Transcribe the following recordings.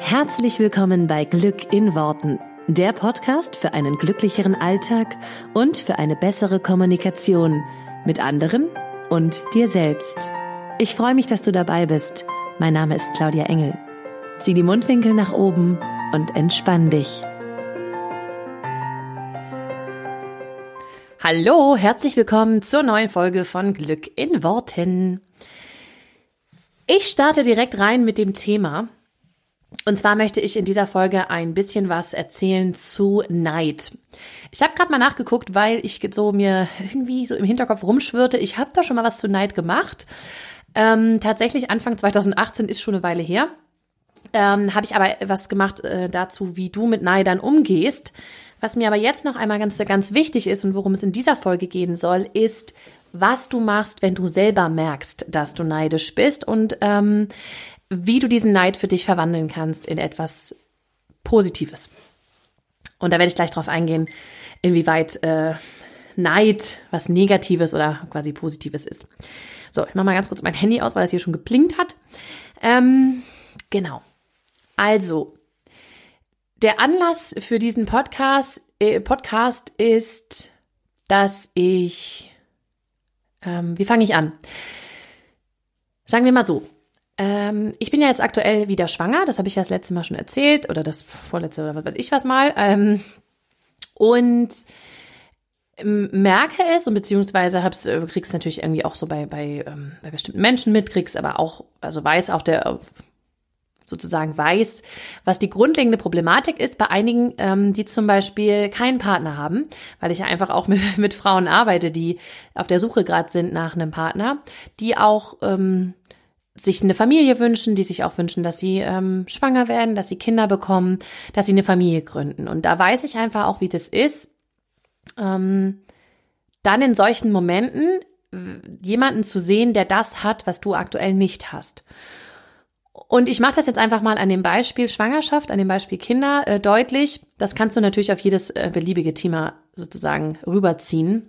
Herzlich willkommen bei Glück in Worten, der Podcast für einen glücklicheren Alltag und für eine bessere Kommunikation mit anderen und dir selbst. Ich freue mich, dass du dabei bist. Mein Name ist Claudia Engel. Zieh die Mundwinkel nach oben und entspann dich. Hallo, herzlich willkommen zur neuen Folge von Glück in Worten. Ich starte direkt rein mit dem Thema, und zwar möchte ich in dieser Folge ein bisschen was erzählen zu Neid. Ich habe gerade mal nachgeguckt, weil ich so mir irgendwie so im Hinterkopf rumschwirrte. Ich habe da schon mal was zu Neid gemacht. Ähm, tatsächlich Anfang 2018 ist schon eine Weile her. Ähm, habe ich aber was gemacht äh, dazu, wie du mit Neidern umgehst. Was mir aber jetzt noch einmal ganz, ganz wichtig ist und worum es in dieser Folge gehen soll, ist, was du machst, wenn du selber merkst, dass du neidisch bist und ähm, wie du diesen Neid für dich verwandeln kannst in etwas Positives. Und da werde ich gleich drauf eingehen, inwieweit äh, Neid was Negatives oder quasi Positives ist. So, ich mache mal ganz kurz mein Handy aus, weil es hier schon geplinkt hat. Ähm, genau. Also, der Anlass für diesen Podcast, äh, Podcast ist, dass ich, ähm, wie fange ich an? Sagen wir mal so, ähm, ich bin ja jetzt aktuell wieder schwanger, das habe ich ja das letzte Mal schon erzählt oder das vorletzte oder was weiß ich was mal. Ähm, und merke es und beziehungsweise hab's, äh, krieg's natürlich irgendwie auch so bei, bei, ähm, bei bestimmten Menschen mit, krieg's aber auch, also weiß auch der sozusagen weiß, was die grundlegende Problematik ist bei einigen, ähm, die zum Beispiel keinen Partner haben, weil ich ja einfach auch mit, mit Frauen arbeite, die auf der Suche gerade sind nach einem Partner, die auch ähm, sich eine Familie wünschen, die sich auch wünschen, dass sie ähm, schwanger werden, dass sie Kinder bekommen, dass sie eine Familie gründen. Und da weiß ich einfach auch, wie das ist, ähm, dann in solchen Momenten jemanden zu sehen, der das hat, was du aktuell nicht hast. Und ich mache das jetzt einfach mal an dem Beispiel Schwangerschaft, an dem Beispiel Kinder äh, deutlich. Das kannst du natürlich auf jedes äh, beliebige Thema sozusagen rüberziehen.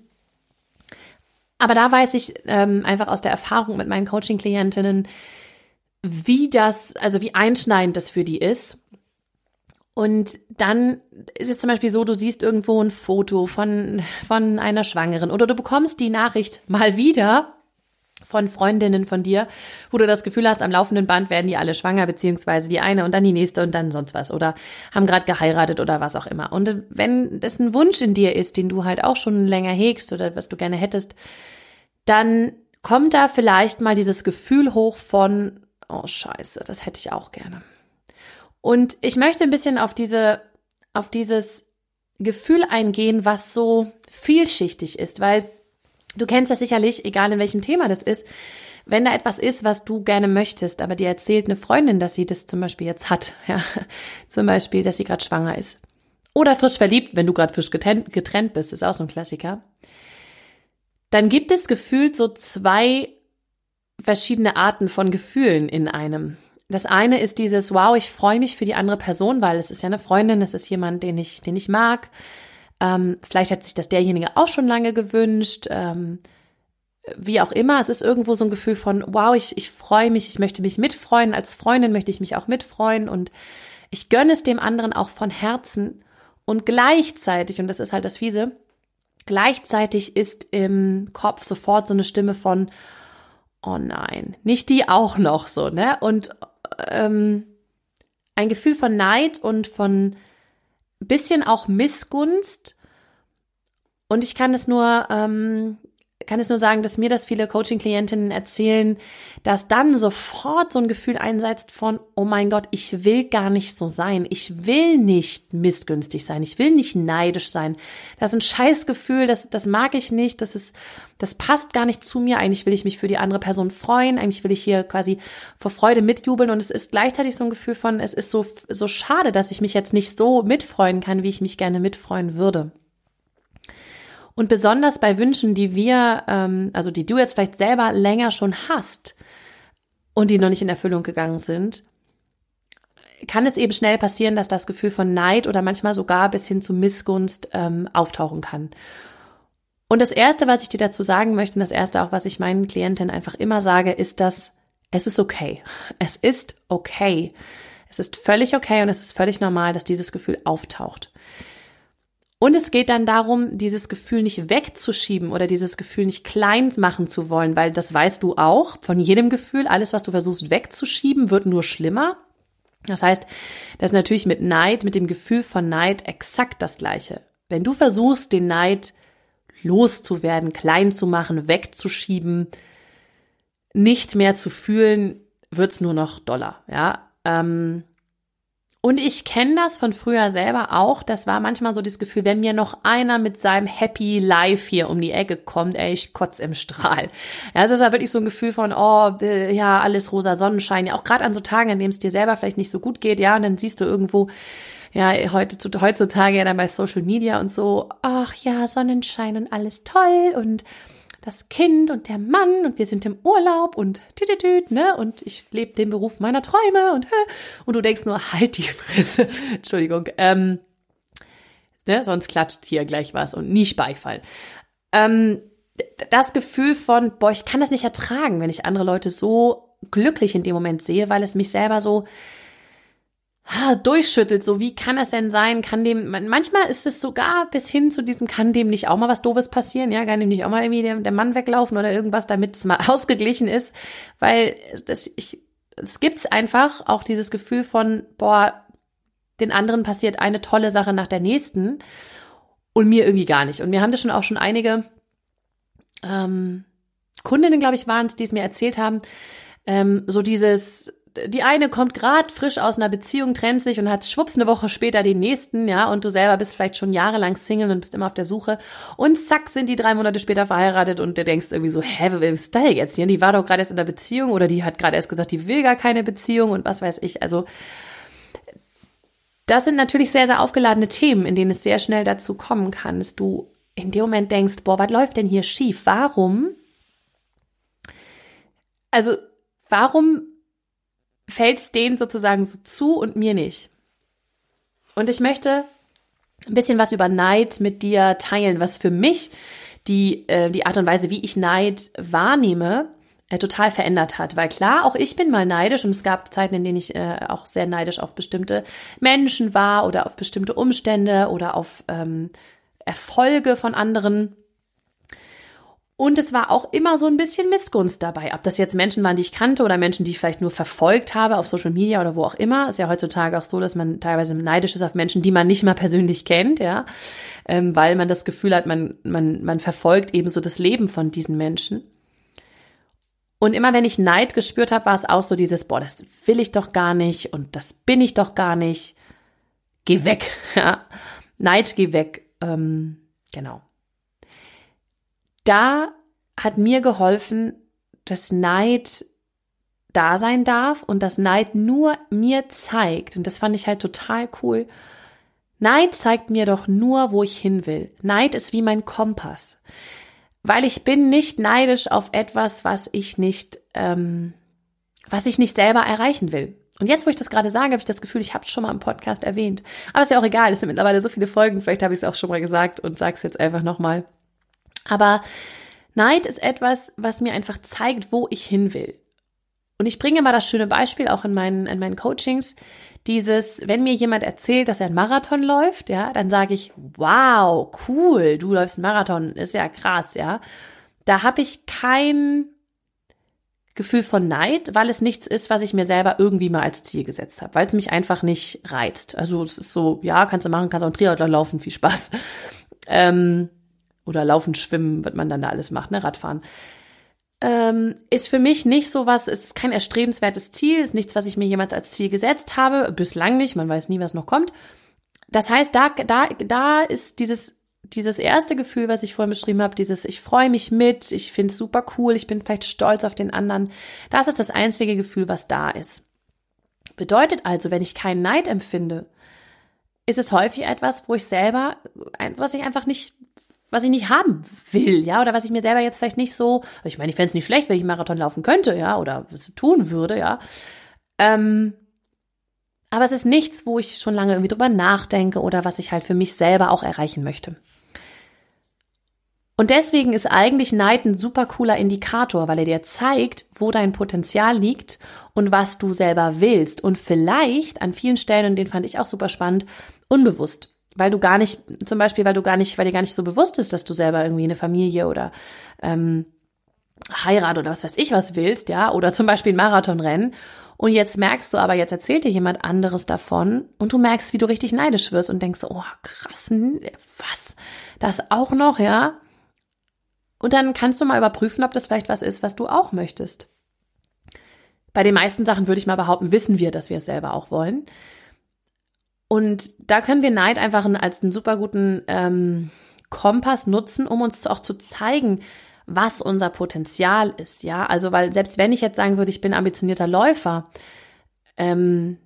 Aber da weiß ich ähm, einfach aus der Erfahrung mit meinen Coaching-Klientinnen, wie das, also wie einschneidend das für die ist. Und dann ist es zum Beispiel so, du siehst irgendwo ein Foto von, von einer Schwangeren oder du bekommst die Nachricht mal wieder von Freundinnen von dir, wo du das Gefühl hast, am laufenden Band werden die alle schwanger, beziehungsweise die eine und dann die nächste und dann sonst was oder haben gerade geheiratet oder was auch immer. Und wenn das ein Wunsch in dir ist, den du halt auch schon länger hegst oder was du gerne hättest, dann kommt da vielleicht mal dieses Gefühl hoch von, oh scheiße, das hätte ich auch gerne. Und ich möchte ein bisschen auf diese, auf dieses Gefühl eingehen, was so vielschichtig ist, weil Du kennst das sicherlich, egal in welchem Thema das ist. Wenn da etwas ist, was du gerne möchtest, aber dir erzählt eine Freundin, dass sie das zum Beispiel jetzt hat, ja, zum Beispiel, dass sie gerade schwanger ist. Oder frisch verliebt, wenn du gerade frisch getrennt, getrennt bist, ist auch so ein Klassiker. Dann gibt es gefühlt so zwei verschiedene Arten von Gefühlen in einem. Das eine ist dieses, wow, ich freue mich für die andere Person, weil es ist ja eine Freundin, es ist jemand, den ich, den ich mag. Ähm, vielleicht hat sich das derjenige auch schon lange gewünscht. Ähm, wie auch immer, es ist irgendwo so ein Gefühl von, wow, ich, ich freue mich, ich möchte mich mitfreuen. Als Freundin möchte ich mich auch mitfreuen und ich gönne es dem anderen auch von Herzen. Und gleichzeitig, und das ist halt das Fiese, gleichzeitig ist im Kopf sofort so eine Stimme von, oh nein, nicht die auch noch so, ne? Und ähm, ein Gefühl von Neid und von bisschen auch Missgunst. Und ich kann es nur, ähm, kann es nur sagen, dass mir das viele Coaching-Klientinnen erzählen, dass dann sofort so ein Gefühl einsetzt von, oh mein Gott, ich will gar nicht so sein. Ich will nicht missgünstig sein. Ich will nicht neidisch sein. Das ist ein Scheißgefühl, das, das mag ich nicht. Das ist, das passt gar nicht zu mir. Eigentlich will ich mich für die andere Person freuen. Eigentlich will ich hier quasi vor Freude mitjubeln. Und es ist gleichzeitig so ein Gefühl von, es ist so, so schade, dass ich mich jetzt nicht so mitfreuen kann, wie ich mich gerne mitfreuen würde. Und besonders bei Wünschen, die wir, ähm, also die du jetzt vielleicht selber länger schon hast und die noch nicht in Erfüllung gegangen sind, kann es eben schnell passieren, dass das Gefühl von Neid oder manchmal sogar bis hin zu Missgunst ähm, auftauchen kann. Und das Erste, was ich dir dazu sagen möchte, und das Erste auch, was ich meinen Klientinnen einfach immer sage, ist, dass es ist okay. Es ist okay. Es ist völlig okay und es ist völlig normal, dass dieses Gefühl auftaucht. Und es geht dann darum, dieses Gefühl nicht wegzuschieben oder dieses Gefühl nicht klein machen zu wollen, weil das weißt du auch von jedem Gefühl. Alles, was du versuchst wegzuschieben, wird nur schlimmer. Das heißt, das ist natürlich mit Neid, mit dem Gefühl von Neid exakt das Gleiche. Wenn du versuchst, den Neid loszuwerden, klein zu machen, wegzuschieben, nicht mehr zu fühlen, wird's nur noch doller, ja. Ähm, und ich kenne das von früher selber auch. Das war manchmal so das Gefühl, wenn mir noch einer mit seinem Happy Life hier um die Ecke kommt, ey, ich kotz im Strahl. Ja, also es war wirklich so ein Gefühl von, oh, ja, alles rosa Sonnenschein. Ja, auch gerade an so Tagen, an denen es dir selber vielleicht nicht so gut geht, ja, und dann siehst du irgendwo, ja, heutzutage ja dann bei Social Media und so, ach ja, Sonnenschein und alles toll und das Kind und der Mann und wir sind im Urlaub und tütütüt, ne? Und ich lebe den Beruf meiner Träume und und du denkst nur, halt die Fresse. Entschuldigung. Ähm, ne? Sonst klatscht hier gleich was und nicht Beifall. Ähm, das Gefühl von, boah, ich kann das nicht ertragen, wenn ich andere Leute so glücklich in dem Moment sehe, weil es mich selber so durchschüttelt, so wie kann es denn sein, kann dem, manchmal ist es sogar bis hin zu diesem, kann dem nicht auch mal was Doofes passieren, ja, kann dem nicht auch mal irgendwie der, der Mann weglaufen oder irgendwas, damit es mal ausgeglichen ist, weil das, ich, es gibt's einfach auch dieses Gefühl von, boah, den anderen passiert eine tolle Sache nach der nächsten und mir irgendwie gar nicht. Und mir haben das schon auch schon einige ähm, Kundinnen, glaube ich, waren es, die es mir erzählt haben, ähm, so dieses, die eine kommt gerade frisch aus einer Beziehung, trennt sich und hat schwupps eine Woche später den nächsten, ja, und du selber bist vielleicht schon jahrelang Single und bist immer auf der Suche und zack sind die drei Monate später verheiratet und du denkst irgendwie so, hä, was ist das jetzt hier? Die war doch gerade erst in der Beziehung oder die hat gerade erst gesagt, die will gar keine Beziehung und was weiß ich. Also das sind natürlich sehr, sehr aufgeladene Themen, in denen es sehr schnell dazu kommen kann, dass du in dem Moment denkst, boah, was läuft denn hier schief? Warum? Also, warum fällt es denen sozusagen so zu und mir nicht. Und ich möchte ein bisschen was über Neid mit dir teilen, was für mich die, äh, die Art und Weise, wie ich Neid wahrnehme, äh, total verändert hat. Weil klar, auch ich bin mal neidisch und es gab Zeiten, in denen ich äh, auch sehr neidisch auf bestimmte Menschen war oder auf bestimmte Umstände oder auf ähm, Erfolge von anderen. Und es war auch immer so ein bisschen Missgunst dabei. Ob das jetzt Menschen waren, die ich kannte oder Menschen, die ich vielleicht nur verfolgt habe auf Social Media oder wo auch immer. Ist ja heutzutage auch so, dass man teilweise neidisch ist auf Menschen, die man nicht mal persönlich kennt, ja. Ähm, weil man das Gefühl hat, man, man, man verfolgt eben so das Leben von diesen Menschen. Und immer wenn ich Neid gespürt habe, war es auch so dieses, boah, das will ich doch gar nicht und das bin ich doch gar nicht. Geh weg, ja. Neid, geh weg. Ähm, genau da hat mir geholfen, dass Neid da sein darf und dass Neid nur mir zeigt, und das fand ich halt total cool. Neid zeigt mir doch nur, wo ich hin will. Neid ist wie mein Kompass. Weil ich bin nicht neidisch auf etwas, was ich nicht, ähm, was ich nicht selber erreichen will. Und jetzt, wo ich das gerade sage, habe ich das Gefühl, ich habe es schon mal im Podcast erwähnt. Aber ist ja auch egal, es sind mittlerweile so viele Folgen, vielleicht habe ich es auch schon mal gesagt und sage es jetzt einfach nochmal. Aber Neid ist etwas, was mir einfach zeigt, wo ich hin will. Und ich bringe mal das schöne Beispiel auch in meinen, in meinen Coachings. Dieses, wenn mir jemand erzählt, dass er einen Marathon läuft, ja, dann sage ich, wow, cool, du läufst einen Marathon, ist ja krass, ja. Da habe ich kein Gefühl von Neid, weil es nichts ist, was ich mir selber irgendwie mal als Ziel gesetzt habe, weil es mich einfach nicht reizt. Also es ist so, ja, kannst du machen, kannst auch einen Triathlon laufen, viel Spaß. Ähm, oder Laufen, Schwimmen, was man dann da alles macht, ne, Radfahren. Ähm, ist für mich nicht so was, ist kein erstrebenswertes Ziel, ist nichts, was ich mir jemals als Ziel gesetzt habe, bislang nicht, man weiß nie, was noch kommt. Das heißt, da, da, da ist dieses, dieses erste Gefühl, was ich vorhin beschrieben habe, dieses, ich freue mich mit, ich finde es super cool, ich bin vielleicht stolz auf den anderen. Das ist das einzige Gefühl, was da ist. Bedeutet also, wenn ich keinen Neid empfinde, ist es häufig etwas, wo ich selber, was ich einfach nicht was ich nicht haben will, ja, oder was ich mir selber jetzt vielleicht nicht so, ich meine, ich fände es nicht schlecht, wenn ich einen Marathon laufen könnte, ja, oder was tun würde, ja. Ähm, aber es ist nichts, wo ich schon lange irgendwie drüber nachdenke oder was ich halt für mich selber auch erreichen möchte. Und deswegen ist eigentlich Neid ein super cooler Indikator, weil er dir zeigt, wo dein Potenzial liegt und was du selber willst. Und vielleicht an vielen Stellen, und den fand ich auch super spannend, unbewusst. Weil du gar nicht, zum Beispiel, weil du gar nicht, weil dir gar nicht so bewusst ist, dass du selber irgendwie eine Familie oder ähm, Heirat oder was weiß ich was willst, ja, oder zum Beispiel ein Marathonrennen. Und jetzt merkst du aber, jetzt erzählt dir jemand anderes davon und du merkst, wie du richtig neidisch wirst und denkst, oh krass, was? Das auch noch, ja? Und dann kannst du mal überprüfen, ob das vielleicht was ist, was du auch möchtest. Bei den meisten Sachen würde ich mal behaupten, wissen wir, dass wir es selber auch wollen. Und da können wir Neid einfach als einen super guten ähm, Kompass nutzen, um uns auch zu zeigen, was unser Potenzial ist. Ja, also weil selbst wenn ich jetzt sagen würde, ich bin ambitionierter Läufer, ähm,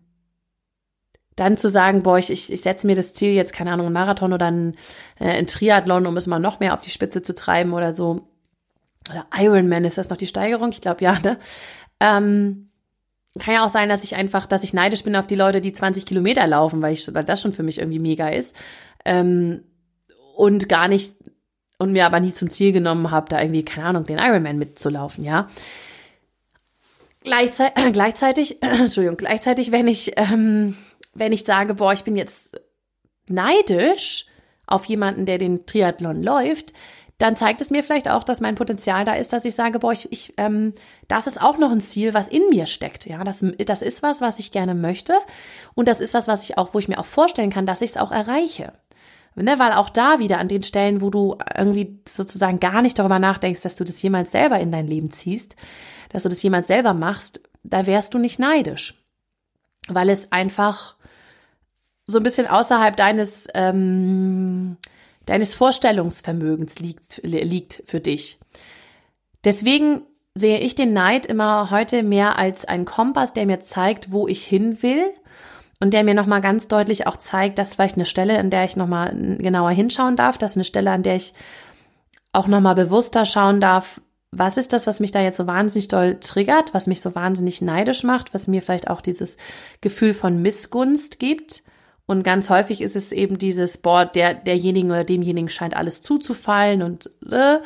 dann zu sagen, boah, ich, ich setze mir das Ziel jetzt, keine Ahnung, ein Marathon oder ein, äh, ein Triathlon, um es mal noch mehr auf die Spitze zu treiben oder so. Oder Ironman, ist das noch die Steigerung? Ich glaube, ja, ne? Ähm, kann ja auch sein, dass ich einfach, dass ich neidisch bin auf die Leute, die 20 Kilometer laufen, weil ich, weil das schon für mich irgendwie mega ist. Ähm, und gar nicht, und mir aber nie zum Ziel genommen habe, da irgendwie, keine Ahnung, den Ironman mitzulaufen, ja. Gleichzeitig, äh, gleichzeitig, Entschuldigung, gleichzeitig, wenn ich ähm, wenn ich sage, boah, ich bin jetzt neidisch auf jemanden, der den Triathlon läuft, dann zeigt es mir vielleicht auch, dass mein Potenzial da ist, dass ich sage, boah, ich, ich ähm, das ist auch noch ein Ziel, was in mir steckt. Ja, das, das ist was, was ich gerne möchte und das ist was, was ich auch, wo ich mir auch vorstellen kann, dass ich es auch erreiche. Ne, weil auch da wieder an den Stellen, wo du irgendwie sozusagen gar nicht darüber nachdenkst, dass du das jemals selber in dein Leben ziehst, dass du das jemals selber machst, da wärst du nicht neidisch. Weil es einfach so ein bisschen außerhalb deines, ähm, deines Vorstellungsvermögens liegt, liegt für dich. Deswegen sehe ich den Neid immer heute mehr als ein Kompass, der mir zeigt, wo ich hin will und der mir nochmal ganz deutlich auch zeigt, dass vielleicht eine Stelle, in der ich nochmal genauer hinschauen darf, dass eine Stelle, an der ich auch nochmal bewusster schauen darf, was ist das, was mich da jetzt so wahnsinnig doll triggert, was mich so wahnsinnig neidisch macht, was mir vielleicht auch dieses Gefühl von Missgunst gibt und ganz häufig ist es eben dieses, boah, der, derjenigen oder demjenigen scheint alles zuzufallen und, äh,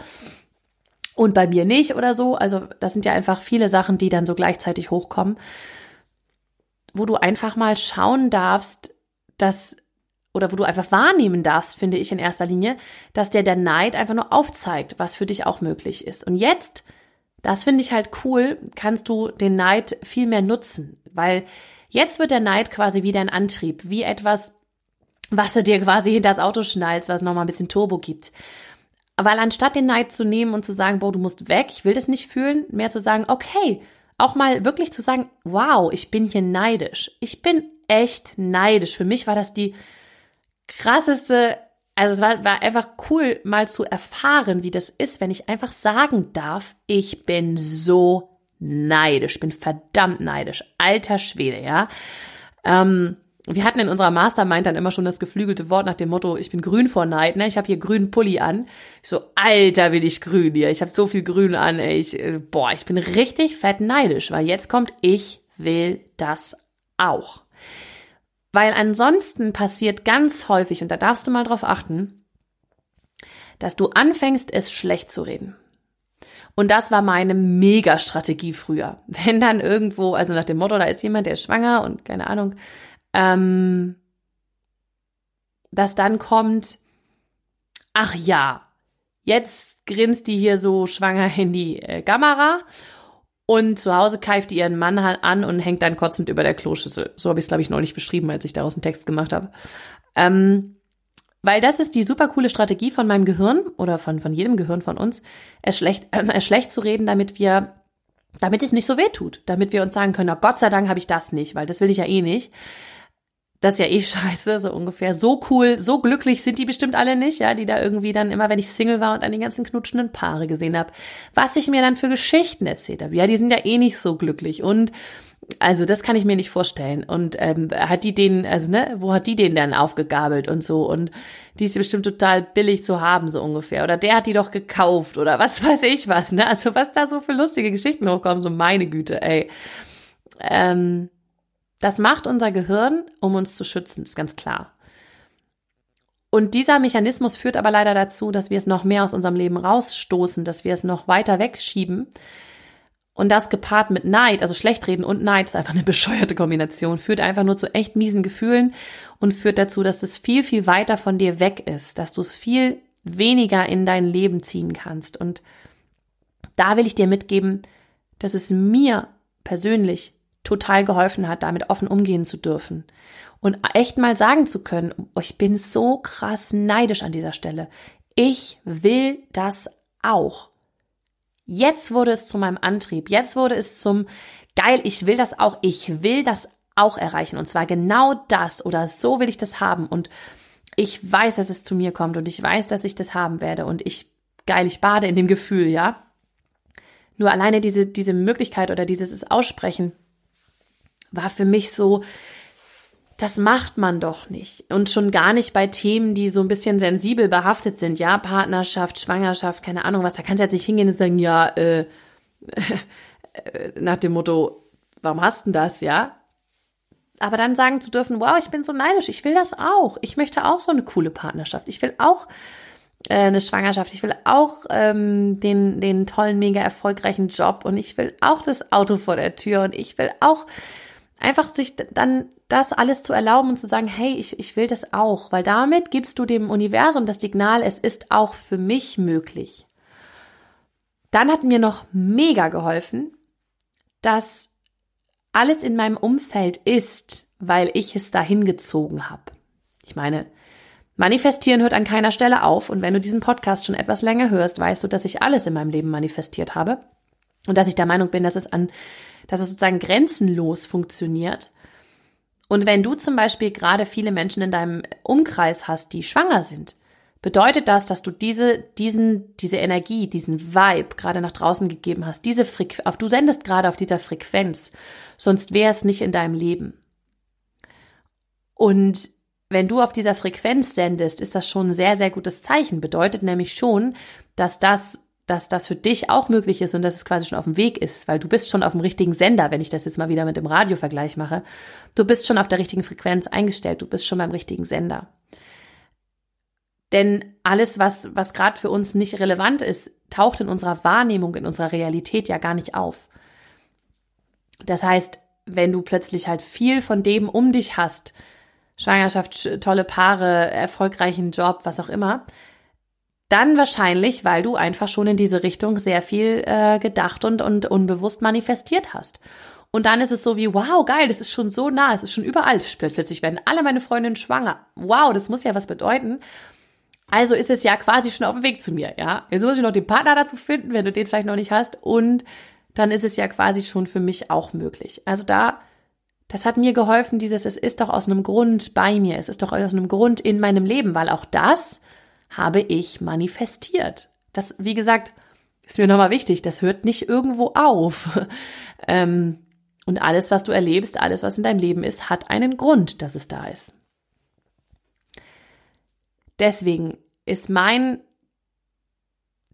und bei mir nicht oder so. Also das sind ja einfach viele Sachen, die dann so gleichzeitig hochkommen, wo du einfach mal schauen darfst, dass oder wo du einfach wahrnehmen darfst, finde ich in erster Linie, dass der der Neid einfach nur aufzeigt, was für dich auch möglich ist. Und jetzt, das finde ich halt cool, kannst du den Neid viel mehr nutzen, weil Jetzt wird der Neid quasi wie dein Antrieb, wie etwas, was du dir quasi hinter das Auto schnallst, was nochmal ein bisschen Turbo gibt. Weil anstatt den Neid zu nehmen und zu sagen, boah, du musst weg, ich will das nicht fühlen, mehr zu sagen, okay, auch mal wirklich zu sagen, wow, ich bin hier neidisch. Ich bin echt neidisch. Für mich war das die krasseste, also es war, war einfach cool, mal zu erfahren, wie das ist, wenn ich einfach sagen darf, ich bin so neidisch, bin verdammt neidisch. Alter Schwede, ja. Ähm, wir hatten in unserer Mastermind dann immer schon das geflügelte Wort nach dem Motto, ich bin grün vor Neid, ne? Ich habe hier grünen Pulli an. Ich so, alter, will ich grün hier. Ich habe so viel grün an, ey. Ich, äh, boah, ich bin richtig fett neidisch, weil jetzt kommt, ich will das auch. Weil ansonsten passiert ganz häufig, und da darfst du mal drauf achten, dass du anfängst, es schlecht zu reden. Und das war meine Mega-Strategie früher. Wenn dann irgendwo, also nach dem Motto, da ist jemand, der ist schwanger und keine Ahnung, ähm, dass dann kommt, ach ja, jetzt grinst die hier so schwanger in die äh, Kamera und zu Hause keift die ihren Mann an und hängt dann kotzend über der Kloschüssel. So habe ich es, glaube ich, neulich beschrieben, als ich daraus einen Text gemacht habe. Ähm, weil das ist die super coole Strategie von meinem Gehirn oder von, von jedem Gehirn von uns, es schlecht, äh, es schlecht zu reden, damit wir, damit es nicht so weh tut. Damit wir uns sagen können, oh Gott sei Dank habe ich das nicht, weil das will ich ja eh nicht. Das ist ja eh scheiße, so ungefähr. So cool, so glücklich sind die bestimmt alle nicht, ja, die da irgendwie dann immer, wenn ich Single war und an den ganzen knutschenden Paare gesehen habe, was ich mir dann für Geschichten erzählt habe. Ja, die sind ja eh nicht so glücklich und also das kann ich mir nicht vorstellen. Und ähm, hat die den, also ne, wo hat die den dann aufgegabelt und so? Und die ist bestimmt total billig zu haben, so ungefähr. Oder der hat die doch gekauft oder was weiß ich was, ne? Also was da so für lustige Geschichten hochkommen, so meine Güte, ey. Ähm, das macht unser Gehirn, um uns zu schützen, ist ganz klar. Und dieser Mechanismus führt aber leider dazu, dass wir es noch mehr aus unserem Leben rausstoßen, dass wir es noch weiter wegschieben. Und das gepaart mit Neid, also Schlechtreden und Neid ist einfach eine bescheuerte Kombination, führt einfach nur zu echt miesen Gefühlen und führt dazu, dass es viel, viel weiter von dir weg ist, dass du es viel weniger in dein Leben ziehen kannst. Und da will ich dir mitgeben, dass es mir persönlich total geholfen hat, damit offen umgehen zu dürfen. Und echt mal sagen zu können, oh, ich bin so krass neidisch an dieser Stelle. Ich will das auch. Jetzt wurde es zu meinem Antrieb. Jetzt wurde es zum geil, ich will das auch. Ich will das auch erreichen. Und zwar genau das oder so will ich das haben. Und ich weiß, dass es zu mir kommt und ich weiß, dass ich das haben werde. Und ich, geil, ich bade in dem Gefühl, ja. Nur alleine diese, diese Möglichkeit oder dieses Aussprechen war für mich so, das macht man doch nicht. Und schon gar nicht bei Themen, die so ein bisschen sensibel behaftet sind. Ja, Partnerschaft, Schwangerschaft, keine Ahnung was. Da kannst du jetzt nicht hingehen und sagen, ja, äh, nach dem Motto, warum hast du das, ja? Aber dann sagen zu dürfen, wow, ich bin so neidisch, ich will das auch. Ich möchte auch so eine coole Partnerschaft. Ich will auch äh, eine Schwangerschaft. Ich will auch ähm, den, den tollen, mega erfolgreichen Job und ich will auch das Auto vor der Tür und ich will auch einfach sich dann das alles zu erlauben und zu sagen, hey, ich, ich will das auch, weil damit gibst du dem Universum das Signal, es ist auch für mich möglich. Dann hat mir noch mega geholfen, dass alles in meinem Umfeld ist, weil ich es dahin gezogen habe. Ich meine, manifestieren hört an keiner Stelle auf und wenn du diesen Podcast schon etwas länger hörst, weißt du, dass ich alles in meinem Leben manifestiert habe und dass ich der Meinung bin, dass es an dass es sozusagen grenzenlos funktioniert. Und wenn du zum Beispiel gerade viele Menschen in deinem Umkreis hast, die schwanger sind, bedeutet das, dass du diese, diesen, diese Energie, diesen Vibe gerade nach draußen gegeben hast, diese Frequenz, du sendest gerade auf dieser Frequenz, sonst wäre es nicht in deinem Leben. Und wenn du auf dieser Frequenz sendest, ist das schon ein sehr, sehr gutes Zeichen. Bedeutet nämlich schon, dass das dass das für dich auch möglich ist und dass es quasi schon auf dem Weg ist, weil du bist schon auf dem richtigen Sender, wenn ich das jetzt mal wieder mit dem Radiovergleich mache. Du bist schon auf der richtigen Frequenz eingestellt, du bist schon beim richtigen Sender. Denn alles, was, was gerade für uns nicht relevant ist, taucht in unserer Wahrnehmung, in unserer Realität ja gar nicht auf. Das heißt, wenn du plötzlich halt viel von dem um dich hast, Schwangerschaft, tolle Paare, erfolgreichen Job, was auch immer, dann wahrscheinlich, weil du einfach schon in diese Richtung sehr viel äh, gedacht und, und unbewusst manifestiert hast. Und dann ist es so wie, wow, geil, das ist schon so nah, es ist schon überall. Plötzlich werden alle meine Freundinnen schwanger. Wow, das muss ja was bedeuten. Also ist es ja quasi schon auf dem Weg zu mir, ja. Jetzt muss ich noch den Partner dazu finden, wenn du den vielleicht noch nicht hast. Und dann ist es ja quasi schon für mich auch möglich. Also da, das hat mir geholfen, dieses, es ist doch aus einem Grund bei mir, es ist doch aus einem Grund in meinem Leben, weil auch das habe ich manifestiert. Das, wie gesagt, ist mir nochmal wichtig, das hört nicht irgendwo auf. ähm, und alles, was du erlebst, alles, was in deinem Leben ist, hat einen Grund, dass es da ist. Deswegen ist mein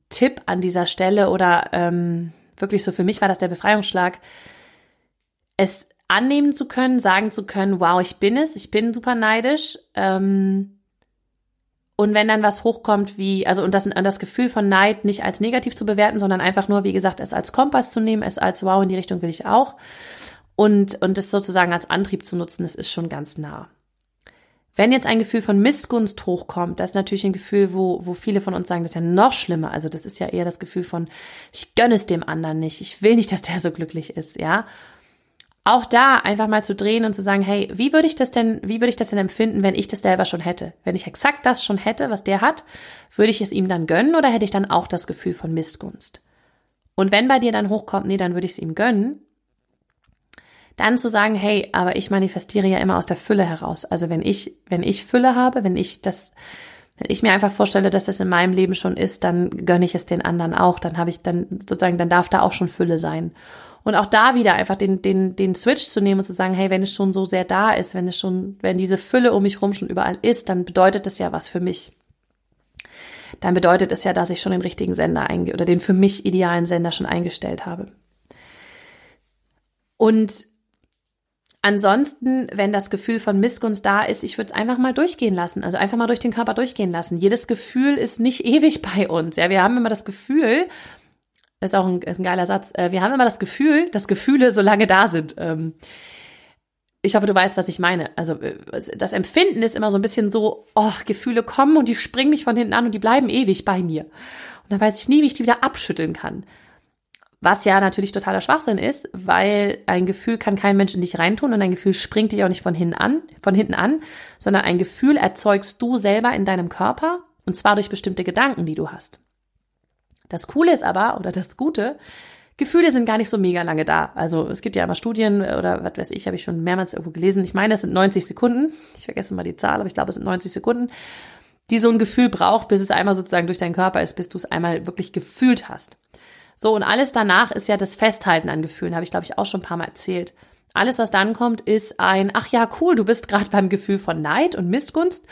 Tipp an dieser Stelle oder ähm, wirklich so für mich war das der Befreiungsschlag, es annehmen zu können, sagen zu können, wow, ich bin es, ich bin super neidisch. Ähm, und wenn dann was hochkommt wie, also und das, das Gefühl von Neid nicht als negativ zu bewerten, sondern einfach nur, wie gesagt, es als Kompass zu nehmen, es als wow, in die Richtung will ich auch. Und, und es sozusagen als Antrieb zu nutzen, das ist schon ganz nah. Wenn jetzt ein Gefühl von Missgunst hochkommt, das ist natürlich ein Gefühl, wo, wo viele von uns sagen, das ist ja noch schlimmer. Also das ist ja eher das Gefühl von, ich gönne es dem anderen nicht, ich will nicht, dass der so glücklich ist, ja auch da einfach mal zu drehen und zu sagen, hey, wie würde ich das denn, wie würde ich das denn empfinden, wenn ich das selber schon hätte? Wenn ich exakt das schon hätte, was der hat, würde ich es ihm dann gönnen oder hätte ich dann auch das Gefühl von Missgunst? Und wenn bei dir dann hochkommt, nee, dann würde ich es ihm gönnen, dann zu sagen, hey, aber ich manifestiere ja immer aus der Fülle heraus. Also wenn ich, wenn ich Fülle habe, wenn ich das, wenn ich mir einfach vorstelle, dass das in meinem Leben schon ist, dann gönne ich es den anderen auch. Dann habe ich dann sozusagen, dann darf da auch schon Fülle sein. Und auch da wieder einfach den, den, den Switch zu nehmen und zu sagen, hey, wenn es schon so sehr da ist, wenn es schon, wenn diese Fülle um mich rum schon überall ist, dann bedeutet das ja was für mich. Dann bedeutet es ja, dass ich schon den richtigen Sender einge oder den für mich idealen Sender schon eingestellt habe. Und Ansonsten, wenn das Gefühl von Missgunst da ist, ich würde es einfach mal durchgehen lassen. Also einfach mal durch den Körper durchgehen lassen. Jedes Gefühl ist nicht ewig bei uns. Ja, wir haben immer das Gefühl, das ist auch ein, ist ein geiler Satz, äh, wir haben immer das Gefühl, dass Gefühle so lange da sind. Ähm, ich hoffe, du weißt, was ich meine. Also äh, das Empfinden ist immer so ein bisschen so, oh, Gefühle kommen und die springen mich von hinten an und die bleiben ewig bei mir. Und dann weiß ich nie, wie ich die wieder abschütteln kann. Was ja natürlich totaler Schwachsinn ist, weil ein Gefühl kann kein Mensch in dich reintun und ein Gefühl springt dich auch nicht von hinten an, von hinten an, sondern ein Gefühl erzeugst du selber in deinem Körper und zwar durch bestimmte Gedanken, die du hast. Das Coole ist aber, oder das Gute, Gefühle sind gar nicht so mega lange da. Also es gibt ja immer Studien oder was weiß ich, habe ich schon mehrmals irgendwo gelesen. Ich meine, es sind 90 Sekunden. Ich vergesse mal die Zahl, aber ich glaube, es sind 90 Sekunden, die so ein Gefühl braucht, bis es einmal sozusagen durch deinen Körper ist, bis du es einmal wirklich gefühlt hast. So, und alles danach ist ja das Festhalten an Gefühlen, habe ich, glaube ich, auch schon ein paar Mal erzählt. Alles, was dann kommt, ist ein, ach ja, cool, du bist gerade beim Gefühl von Neid und Missgunst.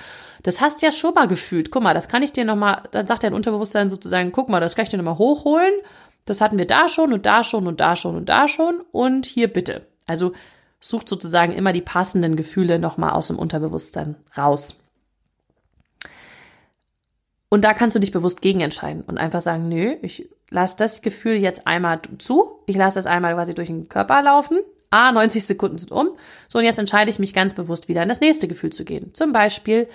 Das hast du ja schon mal gefühlt. Guck mal, das kann ich dir nochmal, dann sagt dein Unterbewusstsein sozusagen, guck mal, das kann ich dir nochmal hochholen. Das hatten wir da schon und da schon und da schon und da schon und hier bitte. Also sucht sozusagen immer die passenden Gefühle nochmal aus dem Unterbewusstsein raus. Und da kannst du dich bewusst gegen entscheiden und einfach sagen, nö, ich lasse das Gefühl jetzt einmal zu. Ich lasse das einmal quasi durch den Körper laufen. Ah, 90 Sekunden sind um. So, und jetzt entscheide ich mich ganz bewusst wieder in das nächste Gefühl zu gehen. Zum Beispiel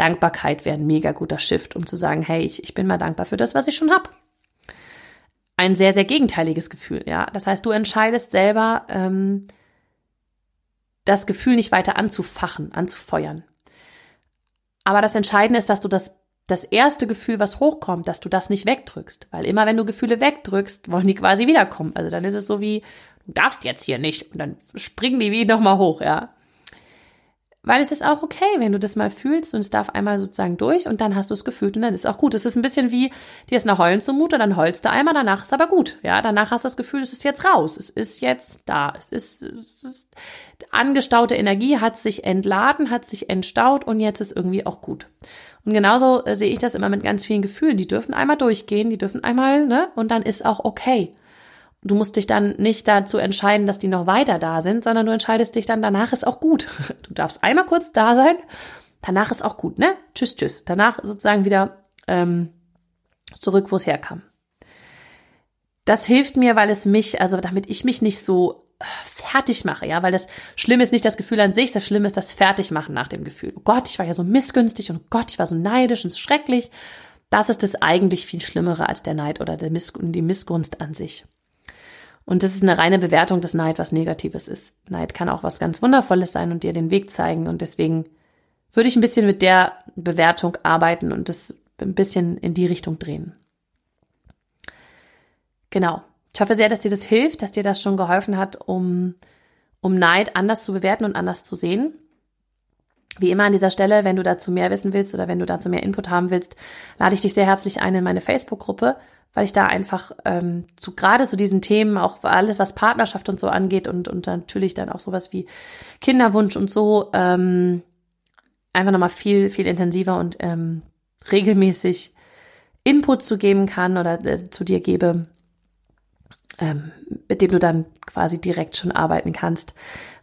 Dankbarkeit wäre ein mega guter Shift, um zu sagen, hey, ich, ich bin mal dankbar für das, was ich schon habe. Ein sehr, sehr gegenteiliges Gefühl, ja. Das heißt, du entscheidest selber, ähm, das Gefühl nicht weiter anzufachen, anzufeuern. Aber das Entscheidende ist, dass du das das erste Gefühl, was hochkommt, dass du das nicht wegdrückst. Weil immer wenn du Gefühle wegdrückst, wollen die quasi wiederkommen. Also dann ist es so wie, du darfst jetzt hier nicht. Und dann springen die wie nochmal hoch, ja. Weil es ist auch okay, wenn du das mal fühlst und es darf einmal sozusagen durch und dann hast du es gefühlt und dann ist es auch gut. Es ist ein bisschen wie, dir ist nach Heulen zumute, dann heulst du einmal, danach ist aber gut. Ja, danach hast du das Gefühl, es ist jetzt raus. Es ist jetzt da. Es ist, es ist angestaute Energie hat sich entladen, hat sich entstaut und jetzt ist irgendwie auch gut. Und genauso äh, sehe ich das immer mit ganz vielen Gefühlen. Die dürfen einmal durchgehen, die dürfen einmal, ne? Und dann ist auch okay. Du musst dich dann nicht dazu entscheiden, dass die noch weiter da sind, sondern du entscheidest dich dann, danach ist auch gut. Du darfst einmal kurz da sein, danach ist auch gut, ne? Tschüss, tschüss. Danach sozusagen wieder ähm, zurück, wo es herkam. Das hilft mir, weil es mich, also damit ich mich nicht so fertig mache, ja, weil das Schlimme ist nicht das Gefühl an sich, das Schlimme ist das Fertigmachen nach dem Gefühl. Oh Gott, ich war ja so missgünstig und oh Gott, ich war so neidisch und schrecklich. Das ist das eigentlich viel Schlimmere als der Neid oder die Missgunst an sich. Und das ist eine reine Bewertung des Neid, was Negatives ist. Neid kann auch was ganz Wundervolles sein und dir den Weg zeigen. Und deswegen würde ich ein bisschen mit der Bewertung arbeiten und das ein bisschen in die Richtung drehen. Genau. Ich hoffe sehr, dass dir das hilft, dass dir das schon geholfen hat, um, um Neid anders zu bewerten und anders zu sehen. Wie immer an dieser Stelle, wenn du dazu mehr wissen willst oder wenn du dazu mehr Input haben willst, lade ich dich sehr herzlich ein in meine Facebook-Gruppe, weil ich da einfach ähm, zu gerade zu diesen Themen, auch alles, was Partnerschaft und so angeht und, und natürlich dann auch sowas wie Kinderwunsch und so, ähm, einfach nochmal viel, viel intensiver und ähm, regelmäßig Input zu geben kann oder äh, zu dir gebe, ähm, mit dem du dann quasi direkt schon arbeiten kannst.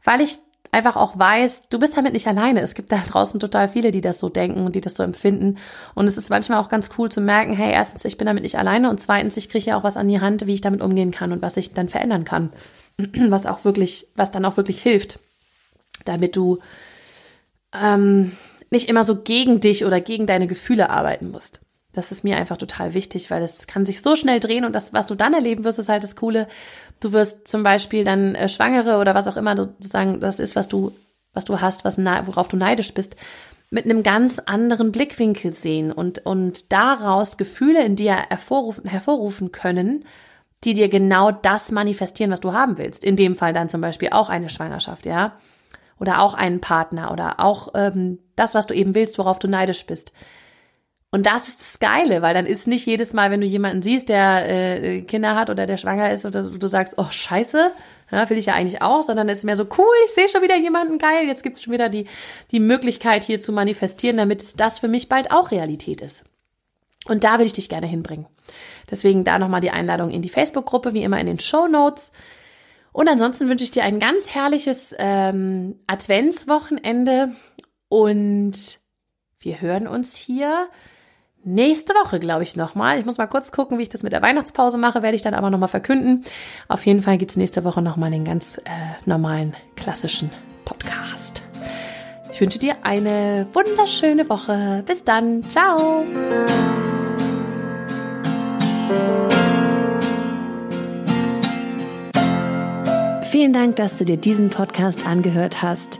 Weil ich einfach auch weiß, du bist damit nicht alleine. Es gibt da draußen total viele, die das so denken und die das so empfinden. Und es ist manchmal auch ganz cool zu merken, hey, erstens, ich bin damit nicht alleine und zweitens, ich kriege ja auch was an die Hand, wie ich damit umgehen kann und was ich dann verändern kann. Was auch wirklich, was dann auch wirklich hilft, damit du ähm, nicht immer so gegen dich oder gegen deine Gefühle arbeiten musst. Das ist mir einfach total wichtig, weil es kann sich so schnell drehen und das, was du dann erleben wirst, ist halt das Coole. Du wirst zum Beispiel dann äh, Schwangere oder was auch immer sozusagen das ist, was du, was du hast, was, worauf du neidisch bist, mit einem ganz anderen Blickwinkel sehen und, und daraus Gefühle in dir hervorrufen, hervorrufen können, die dir genau das manifestieren, was du haben willst. In dem Fall dann zum Beispiel auch eine Schwangerschaft, ja. Oder auch einen Partner oder auch ähm, das, was du eben willst, worauf du neidisch bist. Und das ist das Geile, weil dann ist nicht jedes Mal, wenn du jemanden siehst, der äh, Kinder hat oder der schwanger ist oder du sagst, oh scheiße, ja, will ich ja eigentlich auch, sondern es ist mehr so, cool, ich sehe schon wieder jemanden geil, jetzt gibt es schon wieder die, die Möglichkeit hier zu manifestieren, damit das für mich bald auch Realität ist. Und da will ich dich gerne hinbringen. Deswegen da nochmal die Einladung in die Facebook-Gruppe, wie immer in den Show Notes. Und ansonsten wünsche ich dir ein ganz herrliches ähm, Adventswochenende und wir hören uns hier nächste Woche, glaube ich, nochmal. Ich muss mal kurz gucken, wie ich das mit der Weihnachtspause mache, werde ich dann aber nochmal verkünden. Auf jeden Fall gibt es nächste Woche nochmal den ganz äh, normalen, klassischen Podcast. Ich wünsche dir eine wunderschöne Woche. Bis dann. Ciao. Vielen Dank, dass du dir diesen Podcast angehört hast.